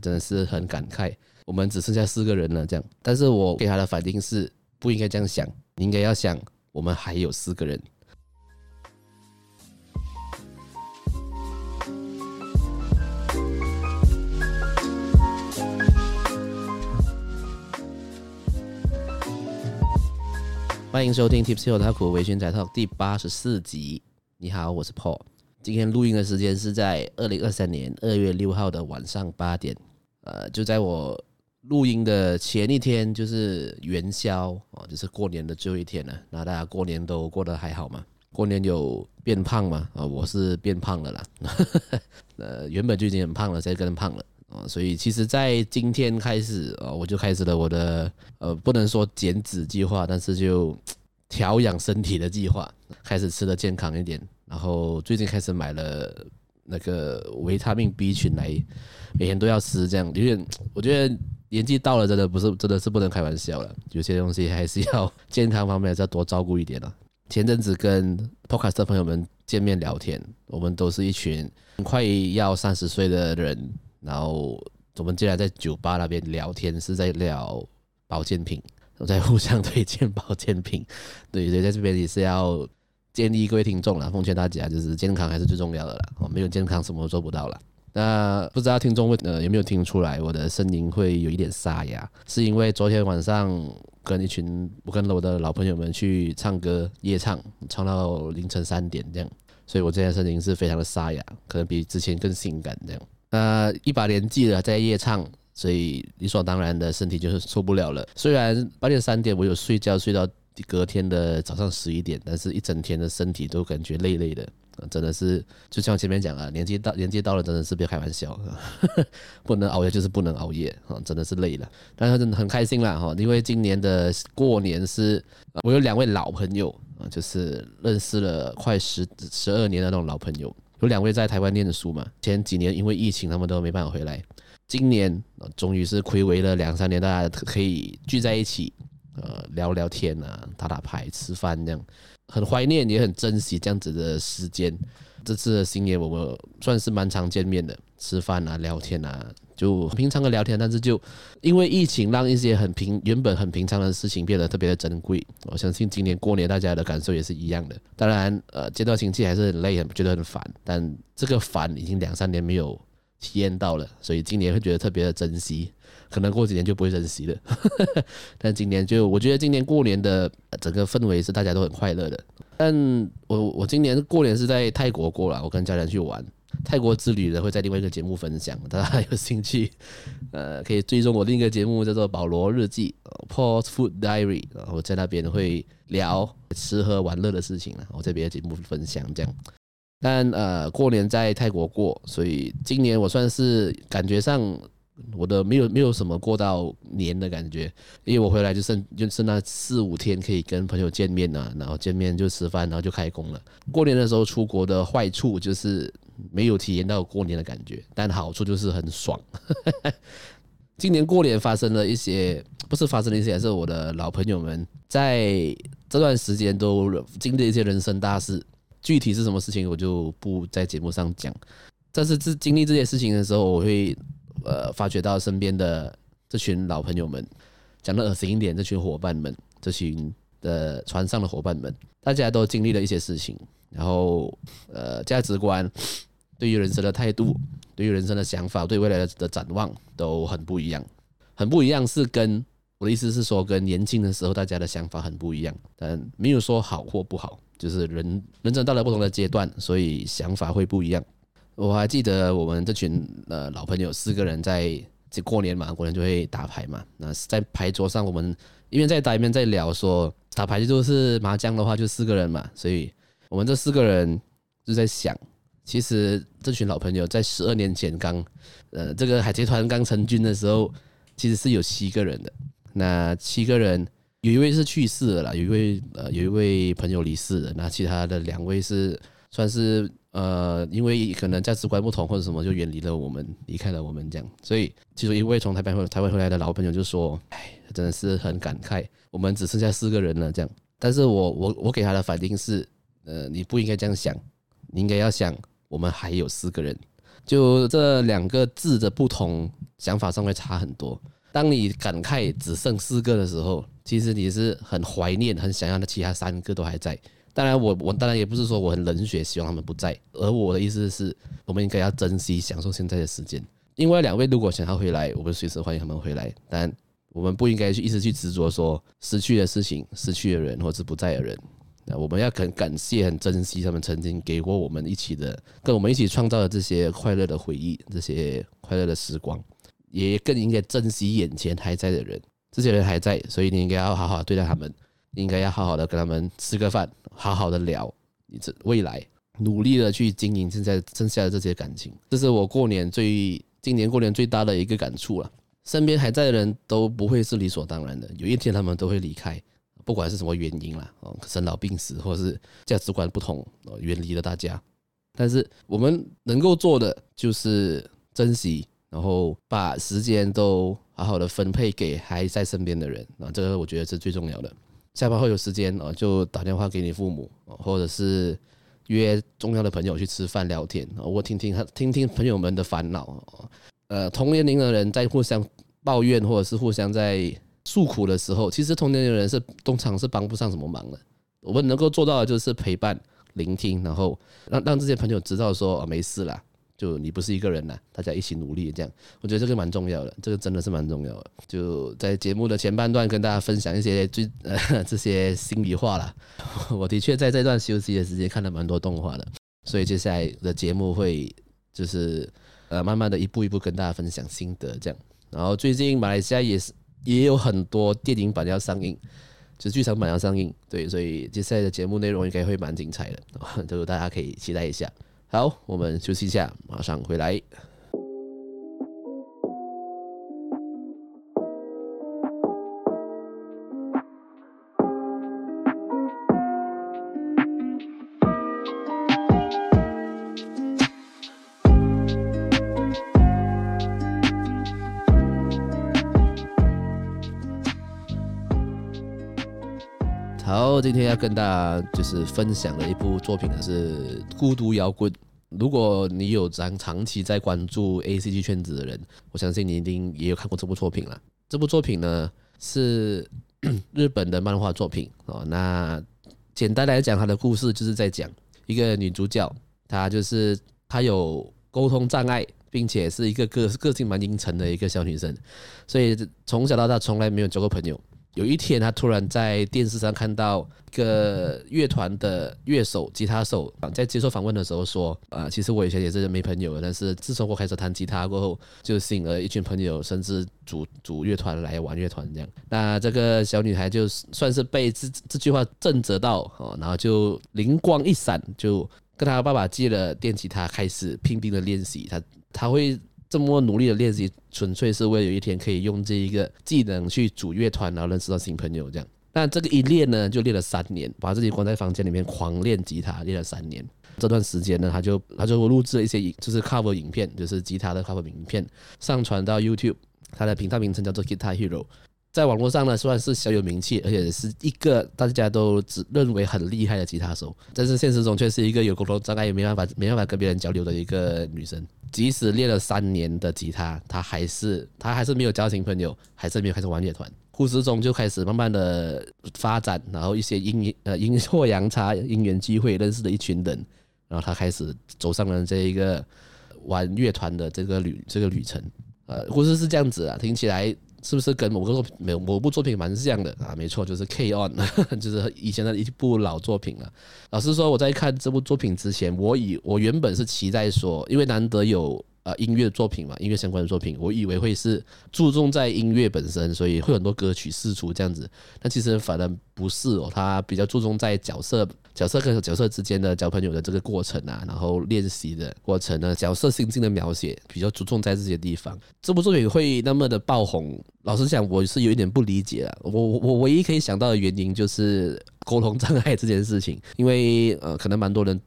真的是很感慨，我们只剩下四个人了，这样。但是我给他的反应是不应该这样想，你应该要想，我们还有四个人。欢迎收听 Tipsy Otaku 微醺宅 Talk 第八十四集。你好，我是 Paul。今天录音的时间是在二零二三年二月六号的晚上八点。呃，就在我录音的前一天，就是元宵哦，就是过年的最后一天了。那大家过年都过得还好吗？过年有变胖吗？啊，我是变胖了啦。呃，原本就已经很胖了，现在更胖了。啊，所以其实，在今天开始啊，我就开始了我的呃，不能说减脂计划，但是就调养身体的计划，开始吃的健康一点。然后最近开始买了那个维他命 B 群来，每天都要吃，这样有点，我觉得年纪到了，真的不是，真的是不能开玩笑了。有些东西还是要 健康方面还是要多照顾一点了。前阵子跟 Podcast 的朋友们见面聊天，我们都是一群快要三十岁的人。然后我们竟然在酒吧那边聊天，是在聊保健品，我在互相推荐保健品。对，所以在这边也是要建议各位听众啦，奉劝大家就是健康还是最重要的啦。哦，没有健康什么都做不到了。那不知道听众问呃有没有听出来我的声音会有一点沙哑？是因为昨天晚上跟一群我跟了我的老朋友们去唱歌夜唱，唱到凌晨三点这样，所以我现在声音是非常的沙哑，可能比之前更性感这样。呃，一把年纪了，在夜唱，所以理所当然的身体就是受不了了。虽然八点三点我有睡觉，睡到隔天的早上十一点，但是一整天的身体都感觉累累的。真的是，就像前面讲啊，年纪到年纪到了，真的是别开玩笑，不能熬夜就是不能熬夜啊，真的是累了。但是真的很开心啦哈，因为今年的过年是，我有两位老朋友啊，就是认识了快十十二年的那种老朋友。有两位在台湾念的书嘛，前几年因为疫情，他们都没办法回来。今年终于是睽违了两三年，大家可以聚在一起，呃，聊聊天啊，打打牌、吃饭这样，很怀念也很珍惜这样子的时间。这次的新年我们算是蛮常见面的，吃饭啊、聊天啊。就平常的聊天，但是就因为疫情，让一些很平原本很平常的事情变得特别的珍贵。我相信今年过年大家的感受也是一样的。当然，呃，见到亲戚还是很累，很觉得很烦。但这个烦已经两三年没有体验到了，所以今年会觉得特别的珍惜。可能过几年就不会珍惜了。但今年就我觉得今年过年的整个氛围是大家都很快乐的。但我我今年过年是在泰国过了，我跟家人去玩。泰国之旅的会在另外一个节目分享，大家有兴趣，呃，可以追踪我另一个节目叫做《保罗日记》（Paul's Food Diary），然后在那边会聊吃喝玩乐的事情了，我在别的节目分享这样。但呃，过年在泰国过，所以今年我算是感觉上。我的没有没有什么过到年的感觉，因为我回来就剩就剩那四五天可以跟朋友见面啊，然后见面就吃饭，然后就开工了。过年的时候出国的坏处就是没有体验到过年的感觉，但好处就是很爽。今年过年发生了一些，不是发生了一些，还是我的老朋友们在这段时间都经历一些人生大事，具体是什么事情我就不在节目上讲。但是这经历这些事情的时候，我会。呃，发觉到身边的这群老朋友们，讲的恶心一点，这群伙伴们，这群的船上的伙伴们，大家都经历了一些事情，然后呃，价值观，对于人生的态度，对于人生的想法，对未来的展望都很不一样，很不一样，是跟我的意思是说，跟年轻的时候大家的想法很不一样，但没有说好或不好，就是人人生到了不同的阶段，所以想法会不一样。我还记得我们这群呃老朋友四个人在这过年嘛，过年就会打牌嘛。那在牌桌上，我们一边在打一边在聊说，打牌就是麻将的话就四个人嘛，所以我们这四个人就在想，其实这群老朋友在十二年前刚呃这个海贼团刚成军的时候，其实是有七个人的。那七个人有一位是去世了，有一位呃有一位朋友离世了，那其他的两位是算是。呃，因为可能价值观不同或者什么，就远离了我们，离开了我们这样。所以，其中一位从台湾回台湾回来的老朋友就说：“哎，真的是很感慨，我们只剩下四个人了。”这样。但是我我我给他的反应是：呃，你不应该这样想，你应该要想，我们还有四个人。就这两个字的不同，想法上会差很多。当你感慨只剩四个的时候，其实你是很怀念、很想要的其他三个都还在。当然我，我当然也不是说我很冷血，希望他们不在。而我的意思是，我们应该要珍惜、享受现在的时间。另外两位如果想要回来，我们随时欢迎他们回来。但我们不应该去一直去执着说失去的事情、失去的人，或是不在的人。那我们要很感谢、很珍惜他们曾经给过我们一起的、跟我们一起创造的这些快乐的回忆、这些快乐的时光，也更应该珍惜眼前还在的人。这些人还在，所以你应该要好好对待他们，应该要好好的跟他们吃个饭，好好的聊你这未来，努力的去经营现在剩下的这些感情。这是我过年最。今年过年最大的一个感触了，身边还在的人都不会是理所当然的，有一天他们都会离开，不管是什么原因啦，哦，生老病死，或者是价值观不同，哦，远离了大家。但是我们能够做的就是珍惜，然后把时间都好好的分配给还在身边的人啊，这个我觉得是最重要的。下班后有时间哦，就打电话给你父母，或者是。约重要的朋友去吃饭聊天，我听听他听听朋友们的烦恼。呃，同年龄的人在互相抱怨或者是互相在诉苦的时候，其实同年龄的人是通常是帮不上什么忙的。我们能够做到的就是陪伴、聆听，然后让让这些朋友知道说，哦，没事啦。就你不是一个人呐，大家一起努力，这样我觉得这个蛮重要的，这个真的是蛮重要的。就在节目的前半段跟大家分享一些最呃 这些心里话啦。我的确在这段休息的时间看了蛮多动画的，所以接下来的节目会就是呃慢慢的一步一步跟大家分享心得这样。然后最近马来西亚也是也有很多电影版要上映，就剧场版要上映，对，所以接下来的节目内容应该会蛮精彩的，就大家可以期待一下。好，我们休息一下，马上回来。好，今天要跟大家就是分享的一部作品呢是《孤独摇滚》。如果你有长长期在关注 ACG 圈子的人，我相信你一定也有看过这部作品了。这部作品呢是日本的漫画作品哦。那简单来讲，它的故事就是在讲一个女主角，她就是她有沟通障碍，并且是一个个个性蛮阴沉的一个小女生，所以从小到大从来没有交过朋友。有一天，他突然在电视上看到一个乐团的乐手、吉他手在接受访问的时候说：“啊，其实我以前也是没朋友的，但是自从我开始弹吉他过后，就吸引了一群朋友，甚至组组乐团来玩乐团这样。”那这个小女孩就算是被这这句话震慑到哦，然后就灵光一闪，就跟她爸爸借了电吉他，开始拼命的练习。她她会。这么努力的练习，纯粹是为了有一天可以用这一个技能去组乐团，然后认识到新朋友这样。但这个一练呢，就练了三年，把自己关在房间里面狂练吉他，练了三年。这段时间呢，他就他就录制了一些影，就是 cover 影片，就是吉他的 cover 影片，上传到 YouTube。他的频道名称叫做 Guitar Hero，在网络上呢算是小有名气，而且是一个大家都只认为很厉害的吉他手。但是现实中却是一个有沟通障碍，也没办法没办法跟别人交流的一个女生。即使练了三年的吉他，他还是他还是没有交新朋友，还是没有开始玩乐团。故事中就开始慢慢的发展，然后一些阴呃阴错阳差、因缘机会认识了一群人，然后他开始走上了这一个玩乐团的这个旅这个旅程。呃，故事是这样子啊，听起来。是不是跟某个作某某部作品蛮像的啊？没错，就是 K-On，就是以前的一部老作品了。老实说，我在看这部作品之前，我以我原本是期待说，因为难得有。呃，音乐作品嘛，音乐相关的作品，我以为会是注重在音乐本身，所以会很多歌曲释出这样子。但其实反而不是哦，他比较注重在角色、角色跟角色之间的交朋友的这个过程啊，然后练习的过程呢，角色心境的描写比较注重在这些地方。这部作品会那么的爆红，老实讲，我是有一点不理解啊。我我唯一可以想到的原因就是沟通障碍这件事情，因为呃，可能蛮多人，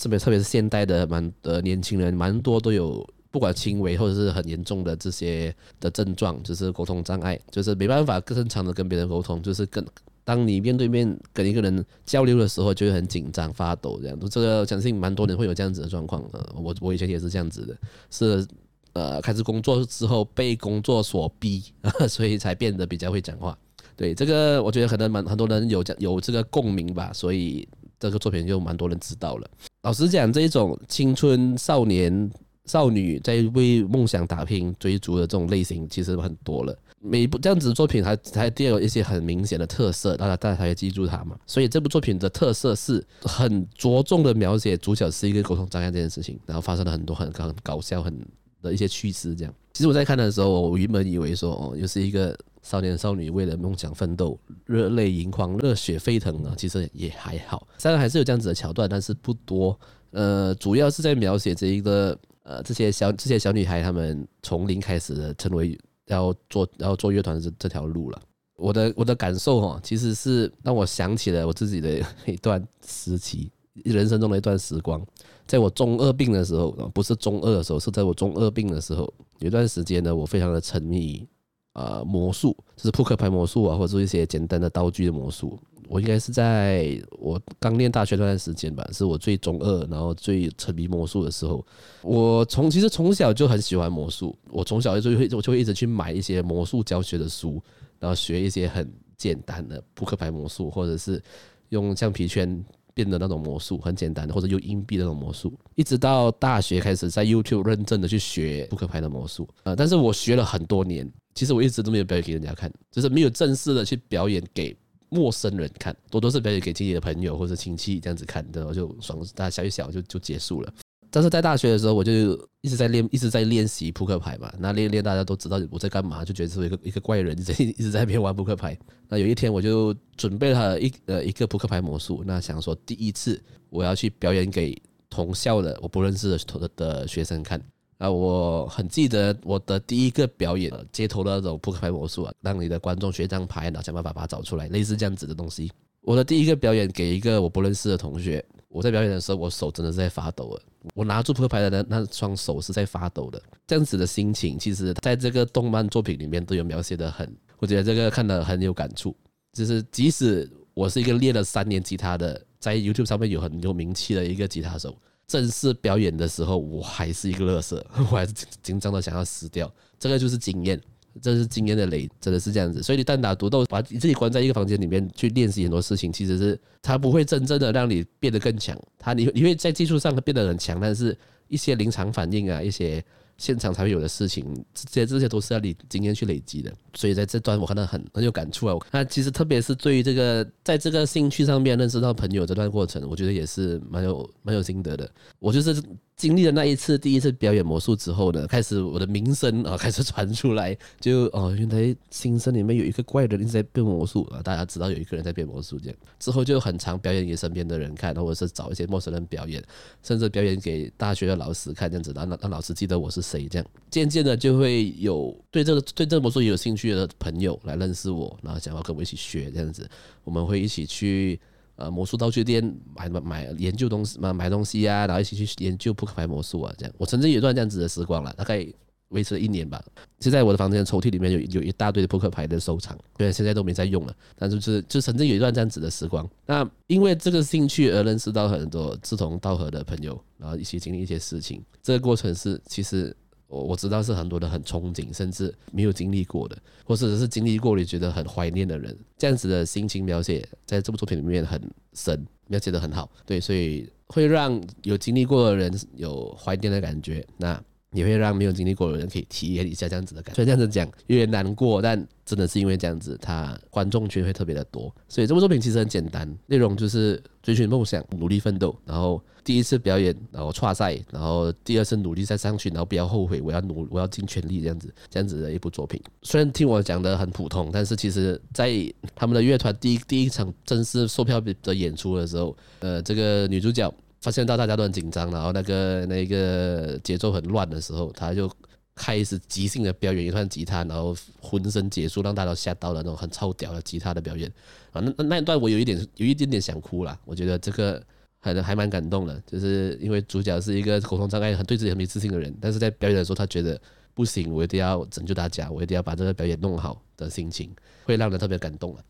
特别特别是现代的蛮的年轻人，蛮多都有。不管轻微或者是很严重的这些的症状，就是沟通障碍，就是没办法更正常的跟别人沟通，就是跟当你面对面跟一个人交流的时候，就会很紧张、发抖这样。这个相信蛮多人会有这样子的状况。呃，我我以前也是这样子的，是呃开始工作之后被工作所逼，所以才变得比较会讲话。对，这个我觉得可能蛮很多人有这有这个共鸣吧，所以这个作品就蛮多人知道了。老实讲，这一种青春少年少女在为梦想打拼追逐的这种类型，其实很多了。每一部这样子的作品还还都有一些很明显的特色，大家大家才会记住它嘛。所以这部作品的特色是很着重的描写主角是一个沟通障碍这件事情，然后发生了很多很很搞笑很的一些趣事。这样，其实我在看的时候，我原本以为说哦，又是一个少年少女为了梦想奋斗，热泪盈眶、热血沸腾啊。其实也还好，虽然还是有这样子的桥段，但是不多。呃，主要是在描写这一个呃这些小这些小女孩她们从零开始的成为。要做然后做乐团这这条路了，我的我的感受哈，其实是让我想起了我自己的 一段时期，人生中的一段时光，在我中二病的时候，不是中二的时候，是在我中二病的时候，有段时间呢，我非常的沉迷呃魔术，就是扑克牌魔术啊，或者说一些简单的道具的魔术。我应该是在我刚念大学那段时间吧，是我最中二，然后最沉迷魔术的时候。我从其实从小就很喜欢魔术，我从小就会我就会一直去买一些魔术教学的书，然后学一些很简单的扑克牌魔术，或者是用橡皮圈变的那种魔术，很简单的，或者用硬币那种魔术。一直到大学开始在 YouTube 认真的去学扑克牌的魔术呃，但是我学了很多年，其实我一直都没有表演给人家看，就是没有正式的去表演给。陌生人看，多都是表演给自己的朋友或者亲戚这样子看，然后就爽，大家笑一笑就就结束了。但是在大学的时候，我就一直在练，一直在练习扑克牌嘛。那练练，大家都知道我在干嘛，就觉得是一个一个怪人，一 直一直在那边玩扑克牌。那有一天，我就准备了一呃一个扑克牌魔术，那想说第一次我要去表演给同校的我不认识的的学生看。啊，我很记得我的第一个表演，街头的那种扑克牌魔术啊，让你的观众学一张牌，然后想办法把它找出来，类似这样子的东西。我的第一个表演给一个我不认识的同学，我在表演的时候，我手真的是在发抖啊，我拿住扑克牌的那那双手是在发抖的，这样子的心情，其实在这个动漫作品里面都有描写的很，我觉得这个看得很有感触。就是即使我是一个练了三年吉他的，在 YouTube 上面有很有名气的一个吉他手。正式表演的时候，我还是一个乐色，我还是紧张的想要死掉。这个就是经验，这是经验的累，真的是这样子。所以你单打独斗，把你自己关在一个房间里面去练习很多事情，其实是它不会真正的让你变得更强。它你你会在技术上变得很强，但是一些临场反应啊，一些。现场才会有的事情，这些这些都是要你经验去累积的，所以在这段我看到很很有感触啊。那其实特别是对于这个在这个兴趣上面认识到朋友这段过程，我觉得也是蛮有蛮有心得的。我就是。经历了那一次第一次表演魔术之后呢，开始我的名声啊开始传出来，就哦原来新生里面有一个怪人一直在变魔术啊，大家知道有一个人在变魔术这样，之后就很常表演给身边的人看，或者是找一些陌生人表演，甚至表演给大学的老师看这样子，让让老师记得我是谁这样，渐渐的就会有对这个对这个魔术有兴趣的朋友来认识我，然后想要跟我一起学这样子，我们会一起去。呃，魔术道具店买买买研究东西买买东西啊，然后一起去研究扑克牌魔术啊，这样。我曾经有一段这样子的时光了，大概维持了一年吧。就在我的房间抽屉里面有有一大堆的扑克牌的收藏，对现在都没在用了，但是就是就曾经有一段这样子的时光。那因为这个兴趣而认识到很多志同道合的朋友，然后一起经历一些事情。这个过程是其实。我我知道是很多人很憧憬，甚至没有经历过的，或者是经历过你觉得很怀念的人，这样子的心情描写在这部作品里面很深，描写的很好。对，所以会让有经历过的人有怀念的感觉，那也会让没有经历过的人可以体验一下这样子的感觉。所以这样子讲有点难过，但真的是因为这样子，他观众群会特别的多。所以这部作品其实很简单，内容就是追寻梦想，努力奋斗，然后。第一次表演，然后挫赛，然后第二次努力再上去，然后不要后悔，我要努，我要尽全力，这样子，这样子的一部作品。虽然听我讲的很普通，但是其实在他们的乐团第一第一场正式售票的演出的时候，呃，这个女主角发现到大家都很紧张，然后那个那个节奏很乱的时候，他就开始即兴的表演一段吉他，然后浑身解数，让大家都吓到了那种很超屌的吉他的表演啊，那那一段我有一点有一点点想哭了，我觉得这个。还还蛮感动的，就是因为主角是一个沟通障碍、很对自己很没自信的人，但是在表演的时候，他觉得不行，我一定要拯救大家，我一定要把这个表演弄好的心情，会让人特别感动了。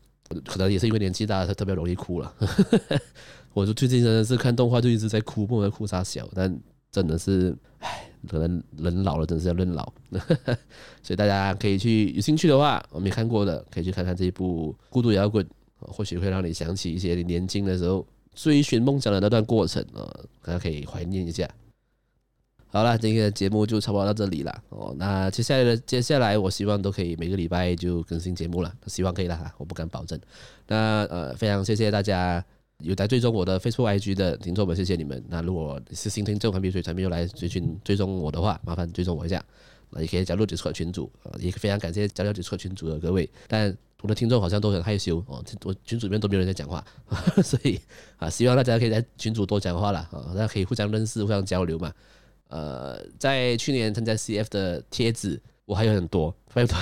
可能也是因为年纪大了，他特别容易哭了。我就最近真的是看动画就一直在哭，不能哭啥小，但真的是，唉，可能人老了，真是要认老。所以大家可以去有兴趣的话，我没看过的可以去看看这一部《孤独摇滚》，或许会让你想起一些你年轻的时候追寻梦想的那段过程啊，大家可以怀念一下。好了，今天的节目就差不多到这里了哦。那接下来的接下来，我希望都可以每个礼拜就更新节目了，希望可以了哈，我不敢保证。那呃，非常谢谢大家有在追踪我的 Facebook、IG 的听众们，谢谢你们。那如果是新听众，还没有还没有来追寻追踪我的话，麻烦追踪我一下。那也可以加入解说群组啊，也非常感谢加入解说群组的各位。但我的听众好像都很害羞哦，我群组里面都没有人在讲话，所以啊，希望大家可以在群组多讲话了啊，大家可以互相认识、互相交流嘛。呃，在去年参加 CF 的贴纸，我还有很多，拜托，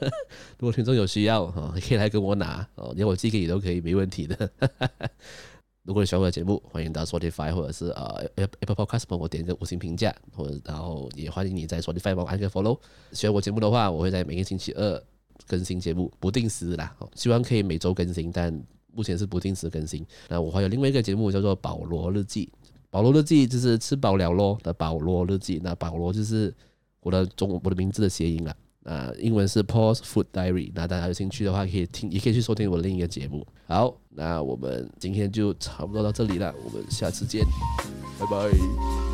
如果听众有需要哈，可以来跟我拿哦，连我寄给你都可以，没问题的。如果你喜欢我的节目，欢迎到 Spotify 或者是呃 Apple Podcast 帮我点一个五星评价，或者然后也欢迎你在 Spotify 帮我按个 Follow。喜欢我节目的话，我会在每个星期二更新节目，不定时啦，希望可以每周更新，但目前是不定时更新。那我还有另外一个节目叫做《保罗日记》。保罗日记就是吃饱了咯的保罗日记，那保罗就是我的中文我的名字的谐音了，啊，英文是 Paul's Food Diary。那大家有兴趣的话，可以听，也可以去收听我的另一个节目。好，那我们今天就差不多到这里了，我们下次见，拜拜。